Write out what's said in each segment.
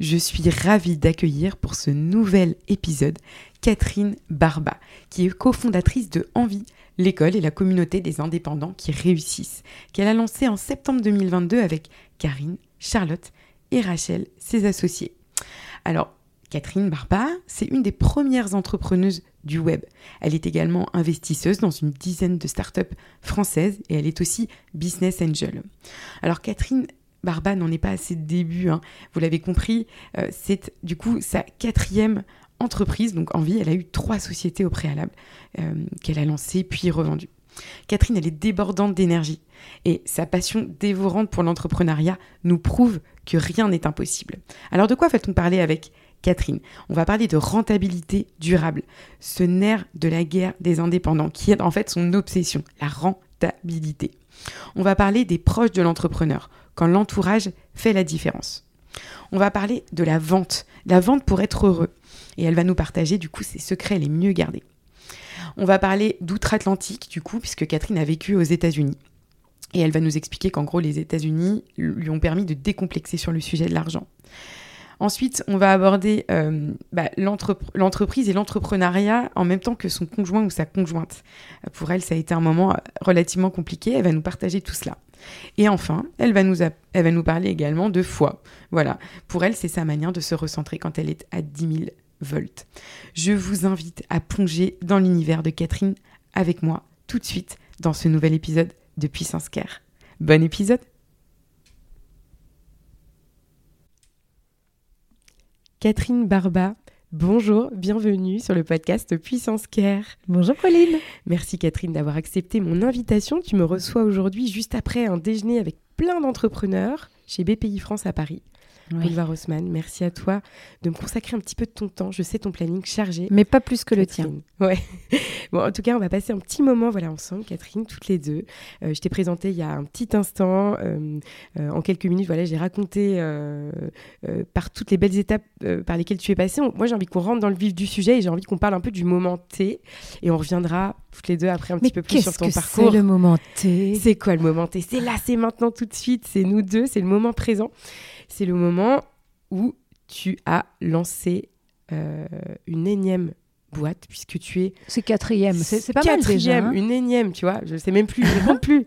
Je suis ravie d'accueillir pour ce nouvel épisode Catherine Barba, qui est cofondatrice de Envie, l'école et la communauté des indépendants qui réussissent, qu'elle a lancée en septembre 2022 avec Karine, Charlotte et Rachel, ses associés. Alors, Catherine Barba, c'est une des premières entrepreneuses du web. Elle est également investisseuse dans une dizaine de startups françaises et elle est aussi business angel. Alors Catherine Barba n'en est pas à ses débuts, hein. vous l'avez compris, euh, c'est du coup sa quatrième entreprise, donc en vie, elle a eu trois sociétés au préalable euh, qu'elle a lancées puis revendues. Catherine, elle est débordante d'énergie et sa passion dévorante pour l'entrepreneuriat nous prouve que rien n'est impossible. Alors de quoi va-t-on parler avec Catherine? On va parler de rentabilité durable, ce nerf de la guerre des indépendants qui est en fait son obsession, la rentabilité. On va parler des proches de l'entrepreneur, quand l'entourage fait la différence. On va parler de la vente, la vente pour être heureux. Et elle va nous partager du coup ses secrets les mieux gardés. On va parler d'outre-Atlantique du coup, puisque Catherine a vécu aux États-Unis. Et elle va nous expliquer qu'en gros, les États-Unis lui ont permis de décomplexer sur le sujet de l'argent. Ensuite, on va aborder euh, bah, l'entreprise et l'entrepreneuriat en même temps que son conjoint ou sa conjointe. Pour elle, ça a été un moment relativement compliqué. Elle va nous partager tout cela. Et enfin, elle va, nous parler également de foi. Voilà, pour elle, c'est sa manière de se recentrer quand elle est à 10 000 volts. Je vous invite à plonger dans l'univers de Catherine avec moi tout de suite dans ce nouvel épisode de Puissance Care. Bon épisode Catherine Barba, bonjour, bienvenue sur le podcast Puissance Care. Bonjour Pauline. Merci Catherine d'avoir accepté mon invitation. Tu me reçois aujourd'hui juste après un déjeuner avec plein d'entrepreneurs chez BPI France à Paris oui. Boulevard Haussmann. Merci à toi de me consacrer un petit peu de ton temps. Je sais ton planning chargé. Mais pas plus que le tien. Ouais. bon, en tout cas, on va passer un petit moment voilà, ensemble, Catherine, toutes les deux. Euh, je t'ai présenté il y a un petit instant. Euh, euh, en quelques minutes, voilà, j'ai raconté par toutes les belles étapes par lesquelles tu es passée. moi, j'ai envie qu'on rentre dans le vif du sujet et j'ai envie qu'on parle un peu du moment T. Et on reviendra toutes les deux après un petit peu plus sur ton que parcours. C'est le moment T? C'est quoi le moment T? C'est là, c'est maintenant, tout de suite. C'est nous deux, c'est le moment présent c'est le moment où tu as lancé euh, une énième boîte puisque tu es c'est quatrième c'est pas quatrième, mal déjà, hein. une énième tu vois je sais même plus je ne compte plus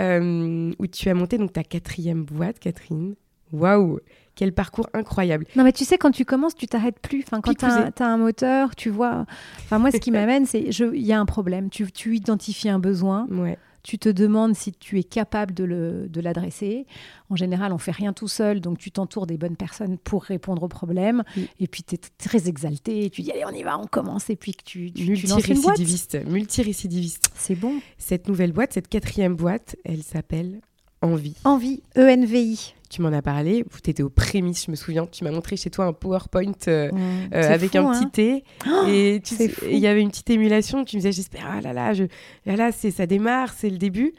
euh, où tu as monté donc ta quatrième boîte Catherine waouh quel parcours incroyable. Non, mais tu sais, quand tu commences, tu t'arrêtes plus. Enfin, quand tu as, un moteur, tu vois. Enfin, moi, ce qui m'amène, c'est il y a un problème. Tu, tu identifies un besoin. Ouais tu te demandes si tu es capable de l'adresser. En général, on fait rien tout seul, donc tu t'entoures des bonnes personnes pour répondre aux problèmes. Et puis, tu es très exalté, et tu dis, allez, on y va, on commence, et puis que tu, tu, multirécidiviste, multirécidiviste. C'est bon. Cette nouvelle boîte, cette quatrième boîte, elle s'appelle Envie. Envie, E-N-V-I tu m'en as parlé, tu étais aux prémices, je me souviens, tu m'as montré chez toi un PowerPoint euh, euh, avec un petit hein. thé et il y avait une petite émulation, tu me disais j'espère ah là là, je, là, là c'est ça démarre, c'est le début.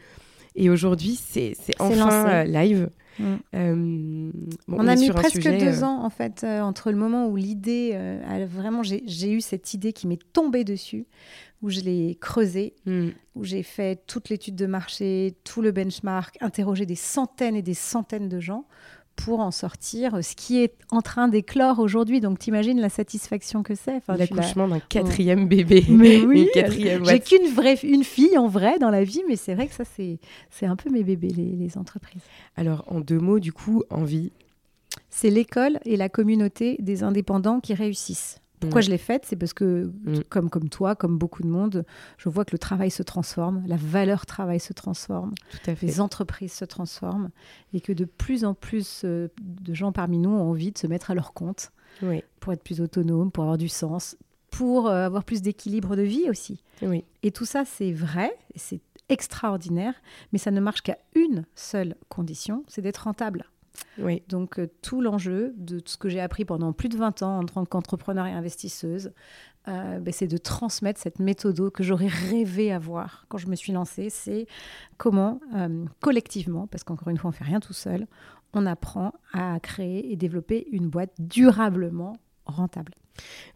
Et aujourd'hui c'est enfin euh, live. on, a mis presque deux ans en fait entre le moment où l'idée, vraiment j'ai eu cette idée qui m'est tombée dessus où je l'ai creusé, hmm. où j'ai fait toute l'étude de marché, tout le benchmark, interrogé des centaines et des centaines de gens pour en sortir ce qui est en train d'éclore aujourd'hui. Donc, t'imagines la satisfaction que c'est. Enfin, L'accouchement d'un quatrième bébé. Mais oui, j'ai qu'une vraie, une fille en vrai dans la vie, mais c'est vrai que ça, c'est, c'est un peu mes bébés, les, les entreprises. Alors, en deux mots, du coup, envie. C'est l'école et la communauté des indépendants qui réussissent. Pourquoi je l'ai faite? C'est parce que, mm. comme, comme toi, comme beaucoup de monde, je vois que le travail se transforme, la valeur travail se transforme, Tout à fait. les entreprises se transforment, et que de plus en plus euh, de gens parmi nous ont envie de se mettre à leur compte oui. pour être plus autonomes, pour avoir du sens, pour euh, avoir plus d'équilibre de vie aussi. Oui. Et tout ça, c'est vrai, c'est extraordinaire, mais ça ne marche qu'à une seule condition, c'est d'être rentable. Donc euh, tout l'enjeu de ce que j'ai appris pendant plus de 20 ans en tant qu'entrepreneur et investisseuse, euh, ben, c'est de transmettre cette méthode que j'aurais rêvé avoir quand je me suis lancée. C'est comment euh, collectivement, parce qu'encore une fois on fait rien tout seul, on apprend à créer et développer une boîte durablement rentable.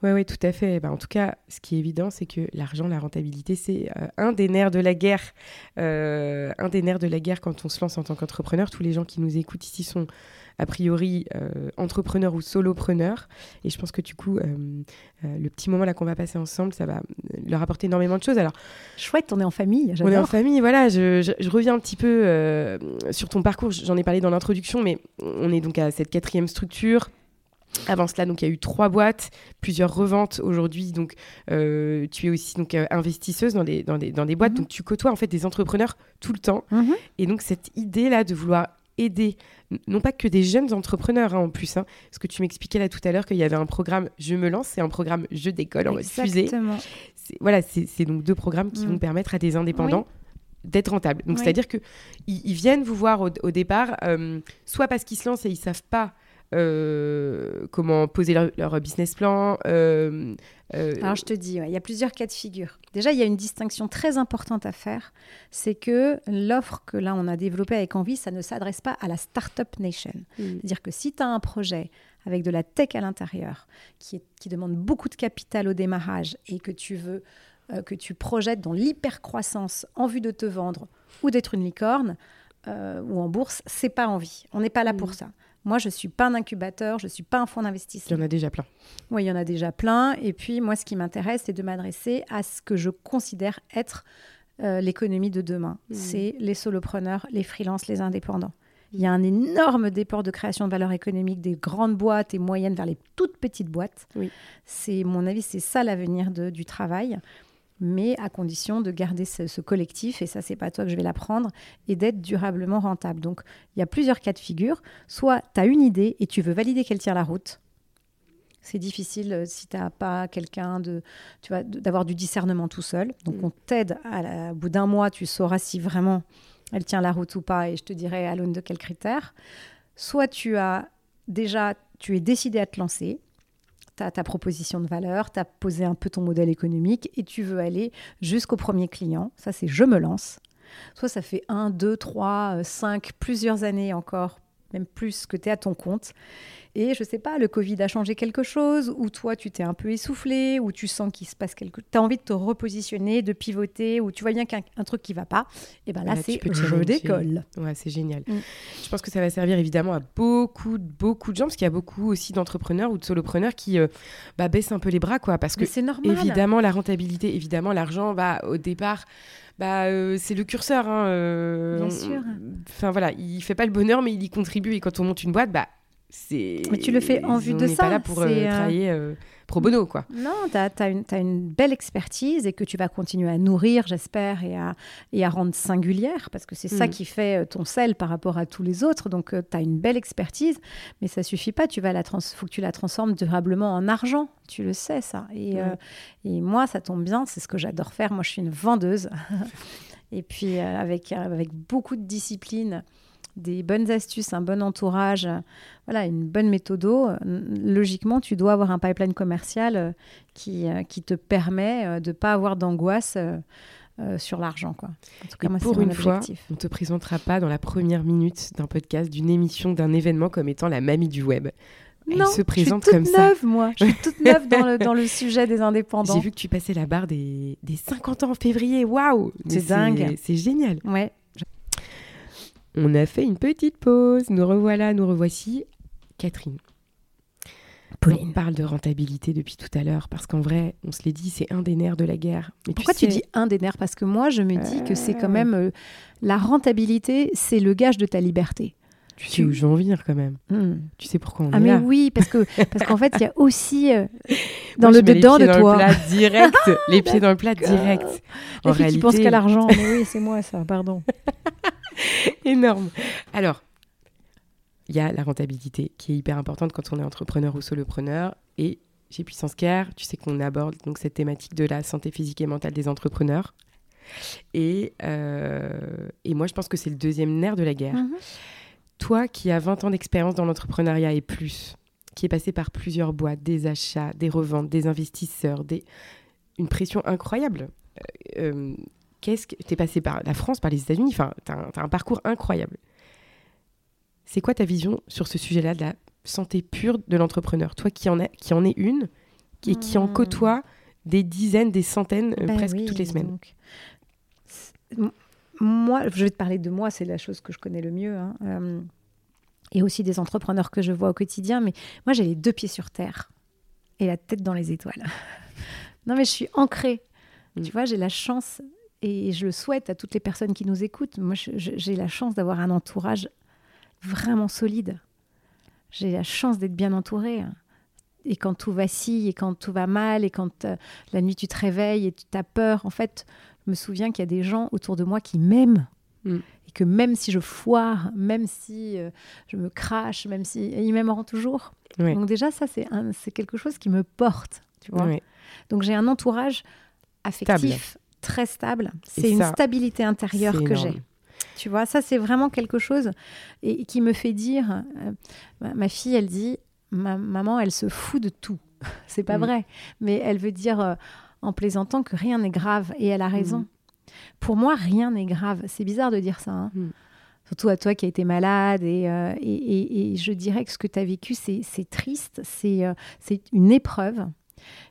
Oui, oui, tout à fait. Bah, en tout cas, ce qui est évident, c'est que l'argent, la rentabilité, c'est euh, un des nerfs de la guerre. Euh, un des nerfs de la guerre quand on se lance en tant qu'entrepreneur. Tous les gens qui nous écoutent ici sont a priori euh, entrepreneurs ou solopreneurs. Et je pense que du coup, le petit moment là qu'on va passer ensemble, ça va leur apporter énormément de choses. Alors, chouette, on est en famille. On est en famille, voilà. Je, je reviens un petit peu sur ton parcours. J'en ai parlé dans l'introduction, mais on est donc à cette quatrième structure avant cela, donc il y a eu trois boîtes, plusieurs reventes aujourd'hui. Donc euh, tu es aussi donc euh, investisseuse dans des dans des, dans des boîtes, mhm. donc tu côtoies en fait des entrepreneurs tout le temps. Mhm. Et donc cette idée là de vouloir aider non pas que des jeunes entrepreneurs hein, en plus, hein, parce que tu m'expliquais là tout à l'heure qu'il y avait un programme Je me lance et un programme Je décolle en mode fusée. Voilà, c'est donc deux programmes qui vont mhm. permettre à des indépendants. d'être rentables. Donc, c'est-à-dire qu'ils ils viennent vous voir au, départ, euh, soit parce qu'ils se lancent et ils savent pas euh, comment poser leur, business plan. Euh, euh, Alors je te dis, il y a plusieurs cas de figure. Déjà, il y a une distinction très importante à faire, c'est que l'offre que là on a développée avec Envie, ça ne s'adresse pas à la startup nation. Mm. C'est-à-dire que si tu as un projet avec de la tech à l'intérieur, qui, qui demande beaucoup de capital au démarrage et que tu veux que tu projettes dans l'hypercroissance en vue de te vendre ou d'être une licorne ou en bourse, c'est pas envie. On n'est pas là pour mm. ça. Moi, je ne suis pas un incubateur, je ne suis pas un fonds d'investissement. Il y en a déjà plein. Oui, il y en a déjà plein. Et puis, moi, ce qui m'intéresse, c'est de m'adresser à ce que je considère être euh, l'économie de demain. Mmh. C'est les solopreneurs, les freelances, les indépendants. Il y a un énorme déport de création de valeur économique des grandes boîtes et moyennes vers les toutes petites boîtes. Oui. C'est mon avis, c'est ça l'avenir du travail mais à condition de garder ce, collectif, et ça, c'est pas toi que je vais l'apprendre, et d'être durablement rentable. Donc, il y a plusieurs cas de figure. Soit tu as une idée et tu veux valider qu'elle tient la route. C'est difficile euh, si tu n'as pas quelqu'un de, tu vois, d'avoir du discernement tout seul. Donc, mm. on t'aide. Au bout d'un mois, tu sauras si vraiment elle tient la route ou pas, et je te dirai à l'aune de quels critères. Soit tu as déjà, tu es décidé à te lancer, ta proposition de valeur, tu as posé un peu ton modèle économique et tu veux aller jusqu'au premier client. Ça, c'est je me lance. Soit ça fait 1, 2, 3, 5, plusieurs années encore, même plus que tu es à ton compte. Et je sais pas, le Covid a changé quelque chose, ou toi tu t'es un peu essoufflé, ou tu sens qu'il se passe quelque chose. Tu as envie de te repositionner, de pivoter, ou tu vois bien qu'un truc qui va pas. Et ben là, c'est je décolle. Ouais, c'est génial. Mm. Je pense que ça va servir évidemment à beaucoup, beaucoup de gens, parce qu'il y a beaucoup aussi d'entrepreneurs ou de solopreneurs qui euh, bah, baissent un peu les bras, quoi. Parce que c'est normal. évidemment, la rentabilité, évidemment, l'argent, va au départ, bah, euh, c'est le curseur. Hein, euh, Bien sûr. Enfin voilà, il fait pas le bonheur, mais il y contribue. Et quand on monte une boîte, bah, mais tu le fais en vue de ça. pas là pour euh, euh, travailler euh, pro bono, quoi. Non, tu as, une, une belle expertise et que tu vas continuer à nourrir, j'espère, et à, et à rendre singulière, parce que c'est ça mm. qui fait ton sel par rapport à tous les autres. Donc, tu as une belle expertise, mais ça suffit pas. Tu vas la faut que tu la transformes durablement en argent. Tu le sais, ça. Et, et moi, ça tombe bien, c'est ce que j'adore faire. Moi, je suis une vendeuse. et puis, avec, avec beaucoup de discipline des bonnes astuces, un bon entourage, voilà, une bonne méthode, logiquement, tu dois avoir un pipeline commercial euh, qui, euh, qui te permet euh, de ne pas avoir d'angoisse sur l'argent. Quoi. En tout cas, moi, pour une fois, on ne te présentera pas dans la première minute d'un podcast, d'une émission, d'un événement comme étant la mamie du web. Elle non, se présente je suis toute neuve, moi. Je suis toute neuve dans, le, dans le sujet des indépendants. J'ai vu que tu passais la barre des, des 50 ans en février. Waouh C'est dingue. C'est génial. Ouais, on a fait une petite pause. Nous revoilà, nous revoici. Catherine. Pauline. On parle de rentabilité depuis tout à l'heure parce qu'en vrai, on se l'est dit, c'est un des nerfs de la guerre. Mais Pourquoi tu, dis un des nerfs? Parce que moi, je me dis que c'est quand euh. même euh, la rentabilité, c'est le gage de ta liberté. Tu sais où je veux en venir quand même. Hmm. Tu sais pourquoi on ah est mais oui, parce que parce qu'en fait, il y a aussi euh, dans le dedans de toi. Le plat direct, les pieds dans le plat direct. Les en filles qui pensent qu'à l'argent. Mais oui, c'est moi ça. Pardon. Énorme. Alors, il y a la rentabilité qui est hyper importante quand on est entrepreneur ou solopreneur. Et chez Puissance Care, tu sais qu'on aborde donc cette thématique de la santé physique et mentale des entrepreneurs. Et, euh, et moi, je pense que c'est le deuxième nerf de la guerre. Mhm. Toi qui as 20 ans d'expérience dans l'entrepreneuriat et plus, qui est passé par plusieurs boîtes, des achats, des reventes, des investisseurs, des... une pression incroyable. Euh, euh, qu'est-ce que tu es passé par la France, par les États-Unis, enfin, tu as, un parcours incroyable. C'est quoi ta vision sur ce sujet-là de la santé pure de l'entrepreneur? Toi qui en, a, qui en es une et qui en hmm. côtoie des dizaines, des centaines, euh, ben presque toutes les semaines. Moi, je vais te parler de moi, c'est la chose que je connais le mieux. Hein. Euh, et aussi des entrepreneurs que je vois au quotidien. Mais moi, j'ai les deux pieds sur terre et la tête dans les étoiles. non, mais je suis ancrée. Hmm. Tu vois, j'ai la chance et je le souhaite à toutes les personnes qui nous écoutent. Moi, j'ai la chance d'avoir un entourage vraiment solide. J'ai la chance d'être bien entourée. Et quand tout vacille, et quand tout va mal, et quand euh, la nuit tu te réveilles et tu as peur, en fait, je me souviens qu'il y a des gens autour de moi qui m'aiment. Mm. Et que même si je foire, même si euh, je me crache, même si. Ils m'aimeront toujours. Donc, déjà, ça, c'est quelque chose qui me porte. Tu vois Donc, j'ai un entourage affectif très stable. C'est une stabilité intérieure que j'ai. Tu vois, ça, c'est vraiment quelque chose et, qui me fait dire euh, ma, fille, elle dit ma, maman, elle se fout de tout. c'est pas mm. vrai. Mais elle veut dire euh, en plaisantant que rien n'est grave et elle a raison. Mm. Pour moi, rien n'est grave. C'est bizarre de dire ça. Hein. Mm. Surtout à toi qui as été malade. Et, euh, et, et, je dirais que ce que tu as vécu, c'est triste. C'est une épreuve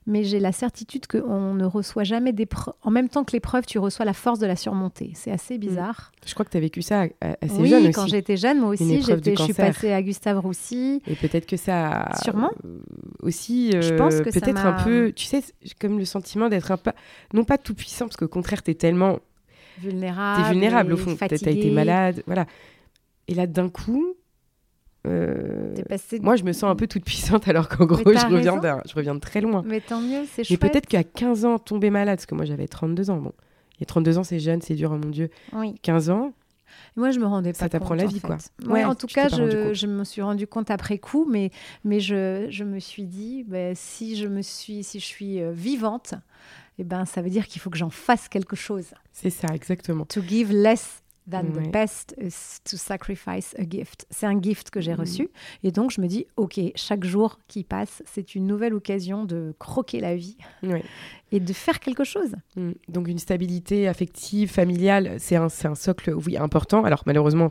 mais j'ai la certitude qu'on ne reçoit jamais des En même temps que l'épreuve, tu reçois la force de la surmonter. C'est assez mm. bizarre. Je crois que tu as vécu ça assez oui, jeune aussi. quand j'étais jeune, moi aussi, je suis passée à Gustave Roussy. Et peut-être que ça... Sûrement. Euh, aussi, je pense euh, que peut-être un peu, tu sais, comme le sentiment d'être un peu, non pas tout puissant, parce qu'au contraire, tu es tellement vulnérable. Tu es vulnérable au fond. Tu as été malade, voilà. Et là, d'un coup, euh, moi, je me sens un peu toute puissante alors qu'en gros, je reviens, je reviens de très loin. Mais tant mieux, c'est chouette. Mais peut-être qu'à 15 ans, tomber malade, parce que moi j'avais 32 ans. Bon, il y a 32 ans, c'est jeune, c'est dur, oh mon Dieu. Oui. 15 ans. Moi, je me rendais pas ça t'apprend la vie, quoi. Ouais, en tout cas, je, je, me suis rendu compte après coup, mais, mais je, je me suis dit, bah, si je me suis, si je suis euh, vivante, eh ben, ça veut dire qu'il faut que j'en fasse quelque chose. C'est ça, exactement. To give less That the best is to sacrifice a gift. C'est un gift que j'ai mm. reçu. Et donc, je me dis, OK, chaque jour qui passe, c'est une nouvelle occasion de croquer la vie et de faire quelque chose. Mm. Donc, une stabilité affective, familiale, c'est un, un, socle, oui, important. Alors, malheureusement,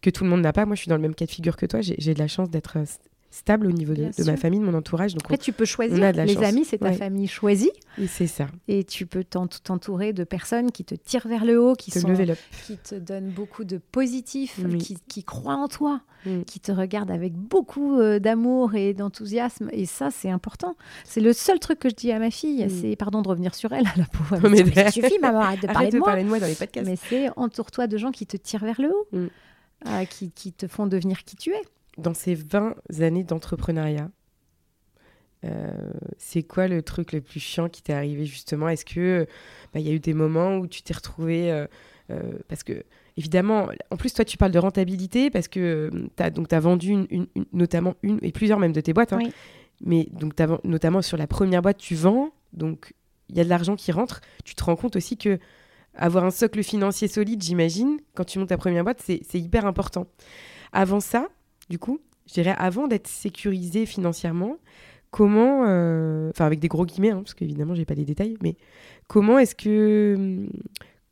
que tout le monde n'a pas. Moi, je suis dans le même cas de figure que toi. J'ai de la chance d'être euh, stable au niveau de, ma famille, de mon entourage. Donc Après, tu peux choisir. les amis, c'est ta famille choisie. Et c'est ça. Et tu peux t'entourer de personnes qui te tirent vers le haut, qui, sont, qui te donnent beaucoup de positif, qui, croient en toi, qui te regardent avec beaucoup euh, d'amour et d'enthousiasme. Et ça, c'est important. C'est le seul truc que je dis à ma fille. C'est, pardon de revenir sur elle, la pauvre. Mais ça suffit, maman, arrête de parler, de, moi. parler de moi dans les podcasts. Mais c'est entoure-toi de gens qui te tirent vers le haut, mm. euh, qui, qui te font devenir qui tu es dans ces 20 années d'entrepreneuriat, euh, c'est quoi le truc le plus chiant qui t'est arrivé justement? Est-ce que bah, il y a eu des moments où tu t'es retrouvé euh, euh, parce que évidemment, en plus toi tu parles de rentabilité parce que tu as donc as vendu une, notamment une et plusieurs même de tes boîtes. Hein. Mais donc notamment sur la première boîte tu vends donc il y a de l'argent qui rentre. Tu te rends compte aussi que avoir un socle financier solide, j'imagine, quand tu montes ta première boîte, c'est hyper important. Avant ça, du coup, je dirais avant d'être sécurisé financièrement, comment, euh, enfin avec des gros guillemets, hein, parce qu'évidemment j'ai pas les détails, mais comment est-ce que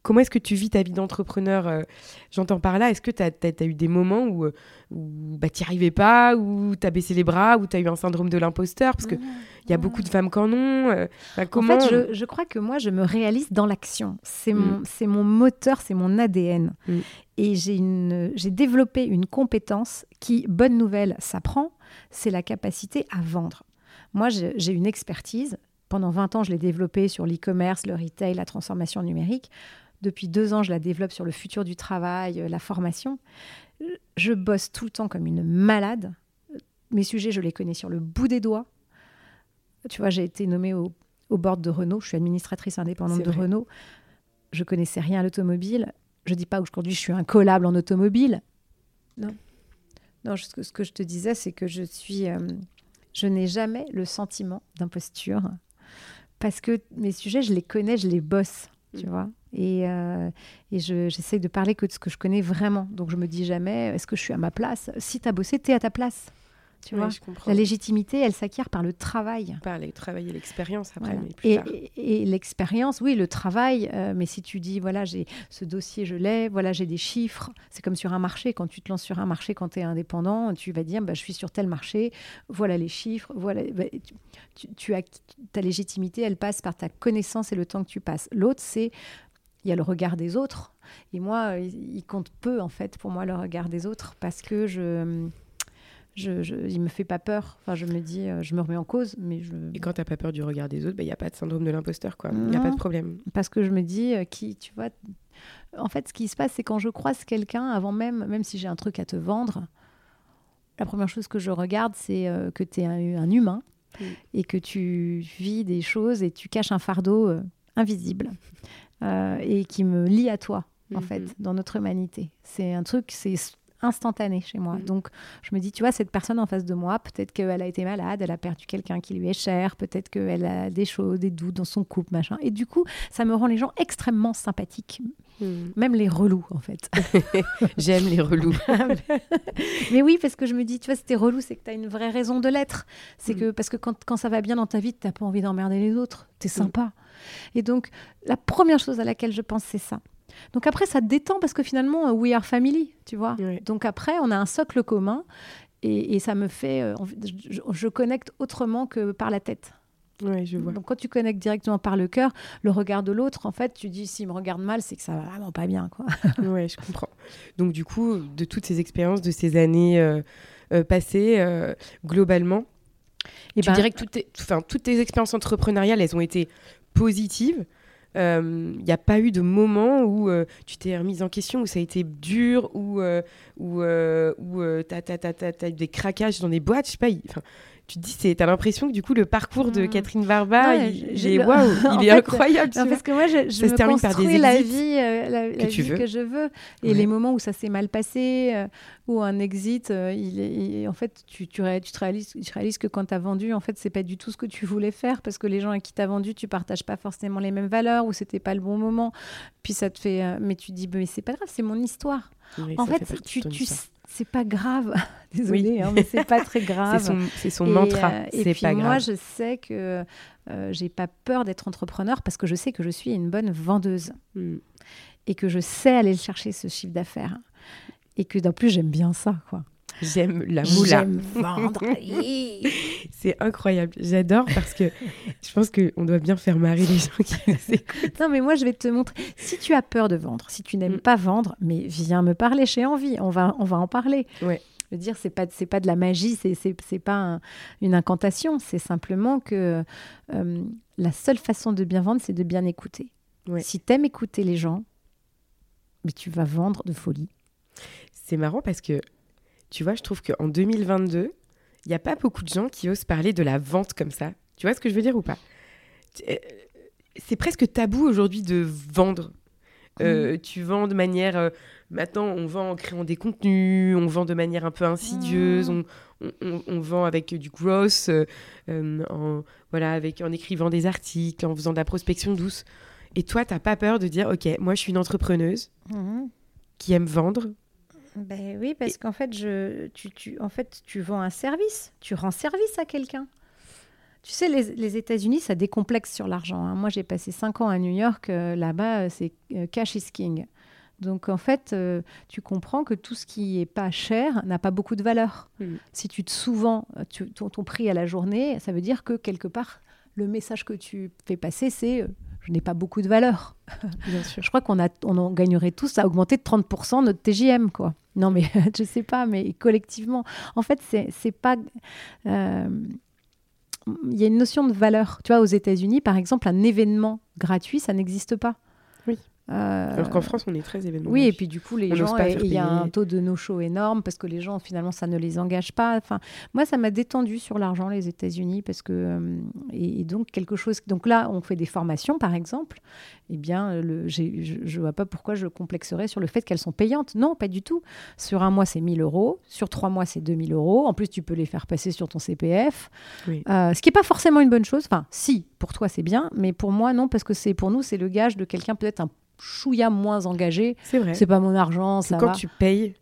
comment est-ce que tu vis ta vie d'entrepreneur euh, J'entends par là, est-ce que tu as, eu des moments où, euh, où bah, tu n'y arrivais pas, où tu as baissé les bras, où tu as eu un syndrome de l'imposteur? Parce qu'il il y a beaucoup de femmes qui en ont. comment... En fait, je, crois que moi, je me réalise dans l'action. C'est mon, mm. mon moteur, c'est mon ADN. Mm. Et j'ai développé une compétence qui, bonne nouvelle, s'apprend, c'est la capacité à vendre. Moi, j'ai une expertise. Pendant 20 ans, je l'ai développée sur l'e-commerce, le retail, la transformation numérique. Depuis deux ans, je la développe sur le futur du travail, euh, la formation. Je bosse tout le temps comme une malade. Mes sujets, je les connais sur le bout des doigts. Tu vois, j'ai été nommée au, au board de Renault. Je suis administratrice indépendante de Renault. Je connaissais rien à l'automobile je dis pas qu'aujourd'hui je suis incollable en automobile. Non. Non, ce que, ce que je te disais, c'est que je suis. Euh, je n'ai jamais le sentiment d'imposture parce que mes sujets, je les connais, je les bosse, tu mm. vois. Et, euh, et j'essaye de parler que de ce que je connais vraiment. Donc je me dis jamais, est-ce que je suis à ma place? Si tu as bossé, tu es à ta place. Tu vois? la légitimité, elle s'acquiert par le travail. Par le travail et l'expérience après. et, l'expérience, oui, le travail. Euh, mais si tu dis, voilà, j'ai ce dossier, je l'ai, voilà, j'ai des chiffres. C'est comme sur un marché. Quand tu te lances sur un marché, quand tu es indépendant, tu vas dire, bah, je suis sur tel marché, voilà les chiffres, voilà. Bah, tu, as ta légitimité, elle passe par ta connaissance et le temps que tu passes. L'autre, c'est il y a le regard des autres. Et moi, il compte peu, en fait, pour moi, le regard des autres, parce que je je, je, il me fait pas peur. Enfin, je me dis, euh, je me remets en cause, mais je. Et quand t'as pas peur du regard des autres, il bah, n'y a pas de syndrome de l'imposteur, quoi. Il n'y a pas de problème. Parce que je me dis, euh, qui, tu vois, en fait, ce qui se passe, c'est quand je croise quelqu'un, avant même, même si j'ai un truc à te vendre, la première chose que je regarde, c'est euh, que tu es un, humain et que tu vis des choses et tu caches un fardeau invisible et qui me lie à toi, en mm-hmm. fait, dans notre humanité. C'est un truc, c'est instantané chez moi. Mm. Donc, je me dis, tu vois, cette personne en face de moi, peut-être qu'elle a été malade, elle a perdu quelqu'un qui lui est cher, peut-être qu'elle a des choses, des doutes dans son couple, machin. Et du coup, ça me rend les gens extrêmement sympathiques. Mm. Même les relous, en fait. J'aime les relous. Mais oui, parce que je me dis, tu vois, c'était relou, c'est que tu as une vraie raison de l'être. C'est mm. que, parce que quand, quand, ça va bien dans ta vie, tu n'as pas envie d'emmerder les autres. Tu es sympa. Et donc, la première chose à laquelle je pense, c'est ça. Donc après, ça détend parce que finalement, euh, we are family, tu vois. Donc après, on a un socle commun et, ça me fait. Euh, je, connecte autrement que par la tête. Oui, je vois. Donc quand tu connectes directement par le cœur, le regard de l'autre, en fait, tu dis s'il me regarde mal, c'est que ça va vraiment pas bien, quoi. ouais, je comprends. Donc du coup, de toutes ces expériences, de ces années euh, passées, globalement, et eh tu ben, dirais que toutes tes, toutes tes expériences entrepreneuriales, elles ont été positives il euh, n'y a pas eu de moment où euh, tu t'es remise en question, où ça a été dur, où, euh, où, où tu as, eu des craquages dans des boîtes, je sais pas. Tu te dis, tu as l'impression que du coup, le parcours de mm. Catherine Barba, il, est, waouh, il est incroyable. parce que moi, je, je me construis la vie, la, que, vie que je veux. Et les moments où ça s'est mal passé, ou un exit, euh, il en fait, tu, tu, tu, te réalises, tu réalises que quand tu as vendu, en fait, c'est pas du tout ce que tu voulais faire parce que les gens à qui tu as vendu, tu partages pas forcément les mêmes valeurs ou c'était pas le bon moment. Puis ça te fait. Euh, mais tu dis, mais c'est pas grave, c'est mon histoire. en fait, tu, tu c'est pas grave. Désolée, hein, mais c'est pas très grave. c'est son, mantra. Euh, et puis moi, je sais que j'ai pas peur d'être entrepreneur parce que je sais que je suis une bonne vendeuse hmm. et que je sais aller le chercher ce chiffre d'affaires et que d'en plus j'aime bien ça quoi. J'aime la moula. J'aime vendre. c'est incroyable. J'adore parce que je pense qu'on doit bien faire marrer les gens qui nous écoutent. Non, mais moi, je vais te montrer. Si tu as peur de vendre, si tu n'aimes mm. pas vendre, mais viens me parler chez Envie. On va, on va en parler. Ouais. Je veux dire, c'est pas, c'est pas de la magie, c'est, c'est, pas une incantation. C'est simplement que euh, la seule façon de bien vendre, c'est de bien écouter. Ouais. Si tu aimes écouter les gens, mais tu vas vendre de folie. C'est marrant parce que, tu vois, je trouve qu'en 2022, il n'y a pas beaucoup de gens qui osent parler de la vente comme ça. Tu vois ce que je veux dire ou pas? Euh, C'est presque tabou aujourd'hui de vendre. Euh. Tu vends de manière. Euh, maintenant, on vend en créant des contenus, on vend de manière un peu insidieuse, mmh. on, vend avec du gross, en, voilà, avec, en écrivant des articles, en faisant de la prospection douce. Et toi, tu n'as pas peur de dire Ok, moi, je suis une entrepreneuse mmh. qui aime vendre, ben oui, parce qu'en fait, je, tu, tu, en fait, tu vends un service, tu rends service à quelqu'un. Tu sais, les, les États-Unis, ça décomplexe sur l'argent. Hein. Moi, j'ai passé cinq ans à New York. Euh, là-bas, euh, c'est euh, cash is king. Donc, en fait, tu comprends que tout ce qui n'est pas cher n'a pas beaucoup de valeur. Si tu te souvent ton, ton, prix à la journée, ça veut dire que quelque part, le message que tu fais passer, c'est je n'ai pas beaucoup de valeur. Bien sûr. je crois qu'on on en gagnerait tous à augmenter de 30% notre TJM, quoi. Non, mais je sais pas, mais collectivement. En fait, c'est pas. Euh, il y a une notion de valeur. Tu vois, aux États-Unis, par exemple, un événement gratuit, ça n'existe pas. Euh, Alors qu'en France, on est très événements. Oui, et puis du coup, les gens, il y a un taux de no-show énorme parce que les gens, finalement, ça ne les engage pas. Enfin, moi, ça m'a détendu sur l'argent, les États-Unis, parce que. Euh, et, donc, quelque chose. Donc là, on fait des formations, par exemple. Eh bien, le, je ne vois pas pourquoi je complexerais sur le fait qu'elles sont payantes. Non, pas du tout. Sur un mois, c'est 1000 euros. Sur trois mois, c'est 2000 euros. En plus, tu peux les faire passer sur ton CPF. Euh, ce qui n'est pas forcément une bonne chose. Enfin, si, pour toi c'est bien, mais pour moi non, parce que c'est pour nous c'est le gage de quelqu'un peut-être un chouïa moins engagé. C'est vrai. C'est pas mon argent, ça quand tu payes.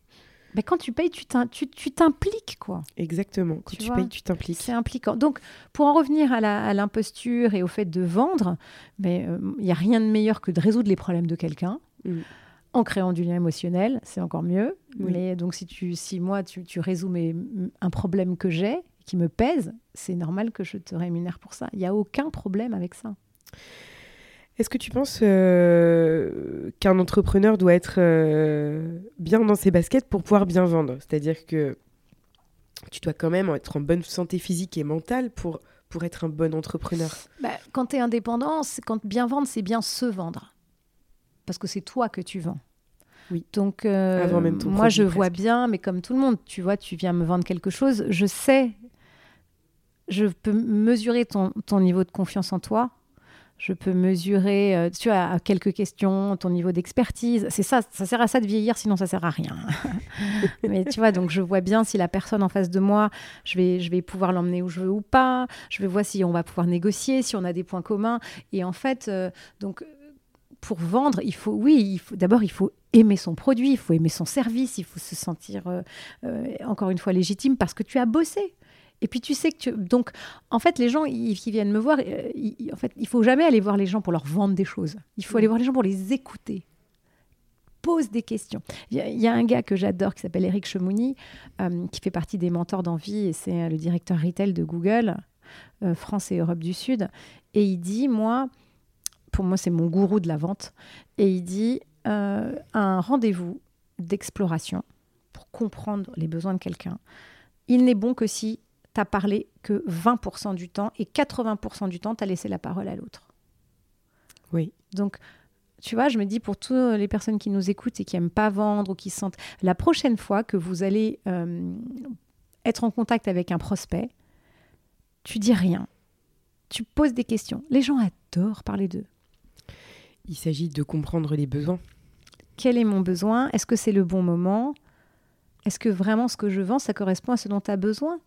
Mais quand tu payes, tu t'impliques, quoi. Exactement. Quand tu, payes, tu t'impliques. C'est impliquant. Donc, pour en revenir à l'imposture et au fait de vendre, il euh, n'y a rien de meilleur que de résoudre les problèmes de quelqu'un. Mm. En créant du lien émotionnel, c'est encore mieux. Mais donc, si, tu, si moi, tu, tu résous mes, un problème que j'ai, qui me pèse, c'est normal que je te rémunère pour ça. Il n'y a aucun problème avec ça. Est-ce que tu penses euh, qu'un entrepreneur doit être euh, bien dans ses baskets pour pouvoir bien vendre? C'est-à-dire que tu dois quand même être en bonne santé physique et mentale pour, pour être un bon entrepreneur. Bah, quand tu es indépendant, quand bien vendre, c'est bien se vendre. Parce que c'est toi que tu vends. Oui. Donc, euh, moi, je vois bien, mais comme tout le monde, tu vois, tu viens me vendre quelque chose, je sais, je peux mesurer ton, ton niveau de confiance en toi je peux mesurer, euh, tu as quelques questions, ton niveau d'expertise. C'est ça, ça sert à ça de vieillir, sinon ça sert à rien. Mais tu vois, donc je vois bien si la personne en face de moi, je vais, je vais pouvoir l'emmener où je veux ou pas. Je vais voir si on va pouvoir négocier, si on a des points communs. Et en fait, euh, donc pour vendre, il faut, oui, d'abord il faut aimer son produit, il faut aimer son service, il faut se sentir euh, encore une fois légitime parce que tu as bossé. Et puis tu sais que tu... Donc, en fait, les gens qui viennent me voir, euh, en fait, il faut jamais aller voir les gens pour leur vendre des choses. Il faut aller mm. voir les gens pour les écouter. Pose des questions. Il y, a un gars que j'adore qui s'appelle Eric Chemouni, euh, qui fait partie des mentors d'envie, et c'est euh, le directeur retail de Google, France et Europe du Sud. Et il dit, moi, pour moi, c'est mon gourou de la vente, et il dit, un rendez-vous d'exploration pour comprendre les besoins de quelqu'un, il n'est bon que si t'as parlé que 20% du temps et 80% du temps, tu as laissé la parole à l'autre. Oui. Donc, tu vois, je me dis pour toutes les personnes qui nous écoutent et qui n'aiment pas vendre ou qui sentent, la prochaine fois que vous allez euh, être en contact avec un prospect, tu dis rien. Tu poses des questions. Les gens adorent parler d'eux. Il s'agit de comprendre les besoins. Quel est mon besoin? Est-ce que c'est le bon moment? Est-ce que vraiment ce que je vends, ça correspond à ce dont tu as besoin?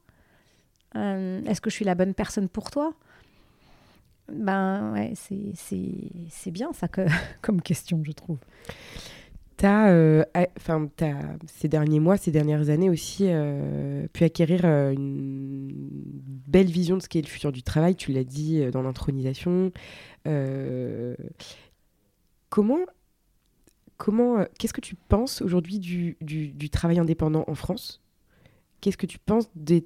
Euh, est-ce que je suis la bonne personne pour toi? Ben ouais, c'est bien ça que, comme question, je trouve. Tu as, euh, ces derniers mois, ces dernières années aussi, euh, pu acquérir une belle vision de ce qu'est le futur du travail. Tu l'as dit dans l'intronisation. comment, comment, qu'est-ce que tu penses aujourd'hui du, du, travail indépendant en France? Qu'est-ce que tu penses des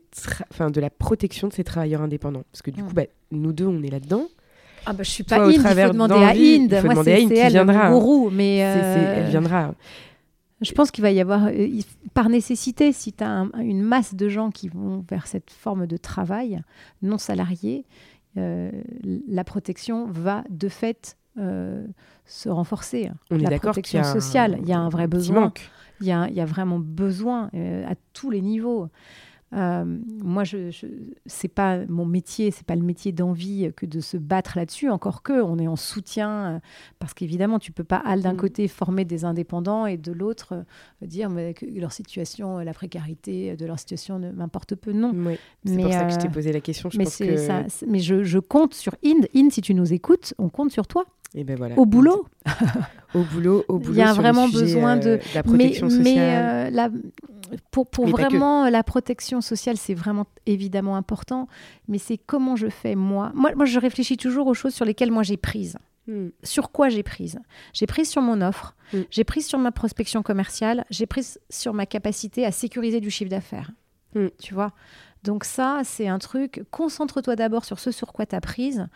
de la protection de ces travailleurs indépendants? Parce que du coup, hmm. bah, nous deux, on est là-dedans. Ah bah, je suis pas Inde, il faut demander à Inde. Moi, c'est elle, viendra. le gourou. Mais elle viendra. Je pense qu'il va y avoir, euh, par nécessité, si tu as une masse de gens qui vont vers cette forme de travail non salarié, euh, la protection va de fait euh, se renforcer. On la est d'accord protection sociale, il y a un vrai besoin. Il y, a, il y a, vraiment besoin euh, à tous les niveaux. Euh, moi, je, je c'est pas mon métier, c'est pas le métier d'envie que de se battre là-dessus. Encore que, on est en soutien euh, parce qu'évidemment, tu peux pas d'un mm. côté former des indépendants et de l'autre dire que leur situation, la précarité de leur situation ne m'importe peu. Non. C'est pour ça que je t'ai posé la question. Je mais, ça, mais je, je, compte sur Inde. Inde, si tu nous écoutes, on compte sur toi. Et ben voilà. Au boulot. au boulot, au boulot. Il y a vraiment besoin de... la protection mais, sociale. Mais la pour, pour vraiment la protection sociale, c'est vraiment évidemment important, mais c'est comment je fais moi. moi. Moi, je réfléchis toujours aux choses sur lesquelles moi j'ai prise. Hmm. Sur quoi j'ai prise? J'ai prise sur mon offre, hmm. j'ai prise sur ma prospection commerciale, j'ai prise sur ma capacité à sécuriser du chiffre d'affaires. Hmm. Tu vois? Donc ça, c'est un truc, concentre-toi d'abord sur ce sur quoi tu as prise.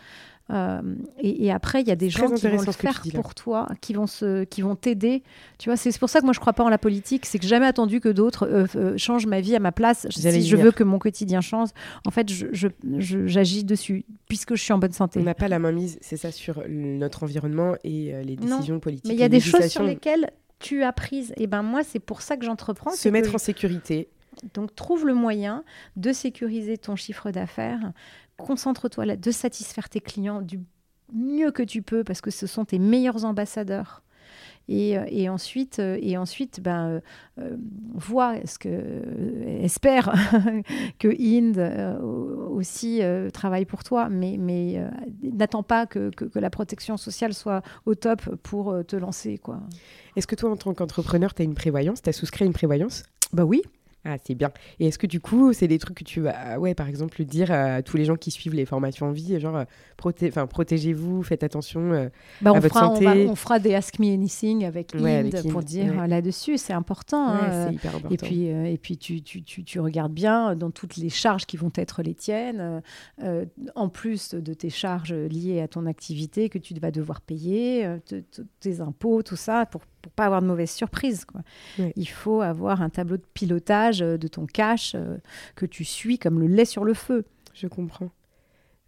Euh, et, après, il y a des gens qui vont le faire pour toi, qui vont se, qui vont t'aider. Tu vois, c'est pour ça que moi je crois pas en la politique. C'est que j'ai jamais attendu que d'autres euh, euh, changent ma vie à ma place. Si je veux que mon quotidien change, en fait, j'agis dessus puisque je suis en bonne santé. On n'a pas la main mise, c'est ça, sur notre environnement et les décisions politiques. Mais il y a des choses sur lesquelles tu as prise. Et ben moi, c'est pour ça que j'entreprends. Se mettre en sécurité. Donc trouve le moyen de sécuriser ton chiffre d'affaires concentre-toi là de satisfaire tes clients du mieux que tu peux parce que ce sont tes meilleurs ambassadeurs. Et, et ensuite, et ensuite ben, vois ce que, espère que Inde aussi travaille pour toi, mais, mais n'attends pas que, que, que, la protection sociale soit au top pour te lancer. quoi. Est-ce que toi, en tant qu'entrepreneur, tu as une prévoyance Tu as souscrit une prévoyance? Bah oui. Ah, c'est bien. Et est-ce que du coup, c'est des trucs que tu vas, ouais, par exemple, dire à tous les gens qui suivent les formations en vie, genre, euh, proté protégez-vous, faites attention euh, bah, à votre santé. On, on, des Ask Me Anything avec Inde pour dire là-dessus, c'est important. Hein, hyper important. Et puis, euh, et puis tu, tu, tu, tu, regardes bien dans toutes les charges qui vont être les tiennes, en plus de tes charges liées à ton activité que tu vas devoir payer, tes impôts, tout ça, pour pour pas avoir de mauvaises surprises. Quoi. Il faut avoir un tableau de pilotage euh, de ton cash euh, que tu suis comme le lait sur le feu. Je comprends.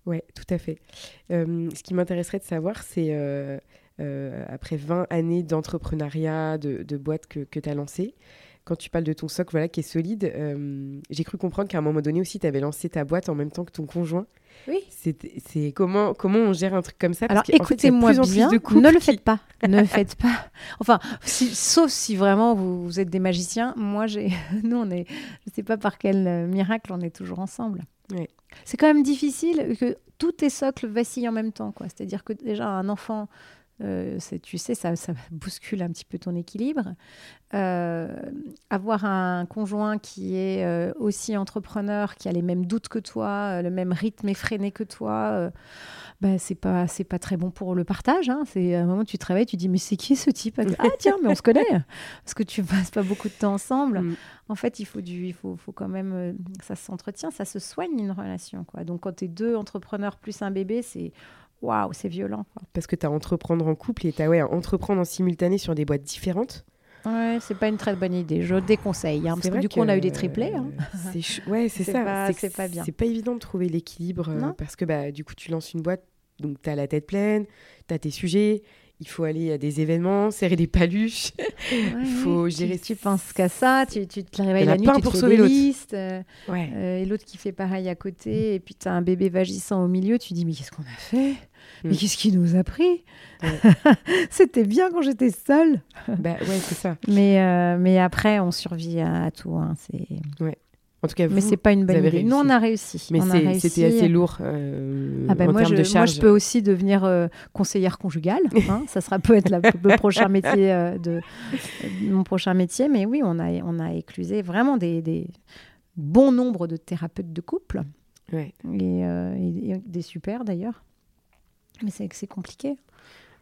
Oui, tout à fait. Euh, ce qui m'intéresserait de savoir, c'est après 20 années d'entrepreneuriat, de, de boîte que, que tu as lancé, quand tu parles de ton socle voilà, qui est solide, j'ai cru comprendre qu'à un moment donné aussi, tu avais lancé ta boîte en même temps que ton conjoint. Oui. C'est comment, comment on gère un truc comme ça? Alors écoutez-moi bien, ne le faites pas. ne le faites pas. Enfin, sauf si vraiment vous, êtes des magiciens. Moi, j'ai, nous, on est, je ne sais pas par quel euh, miracle, on est toujours ensemble. C'est quand même difficile que tous tes socles vacillent en même temps. C'est-à-dire que déjà, un enfant euh, tu sais, ça, ça, bouscule un petit peu ton équilibre. Euh, avoir un conjoint qui est euh, aussi entrepreneur, qui a les mêmes doutes que toi, le même rythme effréné que toi, bah, c'est pas c'est pas très bon pour le partage. Hein. C'est à un moment où tu travailles, tu dis mais c'est qui ce type? Ah tiens, mais on se connaît parce que tu passes pas beaucoup de temps ensemble. Mm. En fait, il faut du, il faut, faut quand même, ça s'entretient, ça se soigne une relation quoi. Donc quand tu es deux entrepreneurs plus un bébé, c'est waouh, c'est violent. Parce que tu as entreprendre en couple et tu as ouais, entreprendre en simultané sur des boîtes différentes. Ouais, c'est pas une très bonne idée. Je déconseille. Hein, parce que du coup, on a eu des triplés. Hein. C'est ouais, c'est ça. C'est pas bien. C'est pas évident de trouver l'équilibre euh, parce que bah, du coup, tu lances une boîte, donc tu as la tête pleine, tu as tes sujets, il faut aller à des événements, serrer des paluches. il faut gérer. Tu, tu penses qu'à ça, tu, tu te réveilles la nuit, tu te fais des listes. Euh, euh, et l'autre qui fait pareil à côté, et puis tu as un bébé vagissant au milieu, tu dis mais qu'est-ce qu'on a fait? Mais mm. qu'est-ce qui nous a pris? C'était bien quand j'étais seule. bah ouais, c'est ça. Mais, euh, mais après, on survit à, tout. Hein, c'est... Ouais. En tout cas, vous, mais c'est pas une bonne idée. Nous, on a réussi. Mais c'était assez lourd euh, ah ben en moi, termes je, de charge. Moi, je peux aussi devenir euh, conseillère conjugale. Hein. ça sera peut-être le prochain métier euh, de, mon prochain métier. Mais oui, on a on a éclusé vraiment des, des bons nombres de thérapeutes de couple. Ouais. Et, et, des super d'ailleurs. Mais c'est c'est compliqué.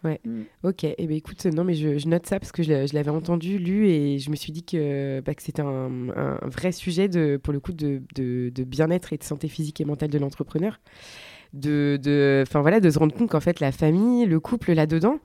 Ouais. Mm. Ok. Et eh ben écoute, non mais je, note ça parce que je, l'avais entendu, lu et je me suis dit que, bah, que c'était un, vrai sujet de, pour le coup de, de, bien-être et de santé physique et mentale de l'entrepreneur. De, de, voilà, de se rendre compte qu'en fait la famille, le couple là-dedans,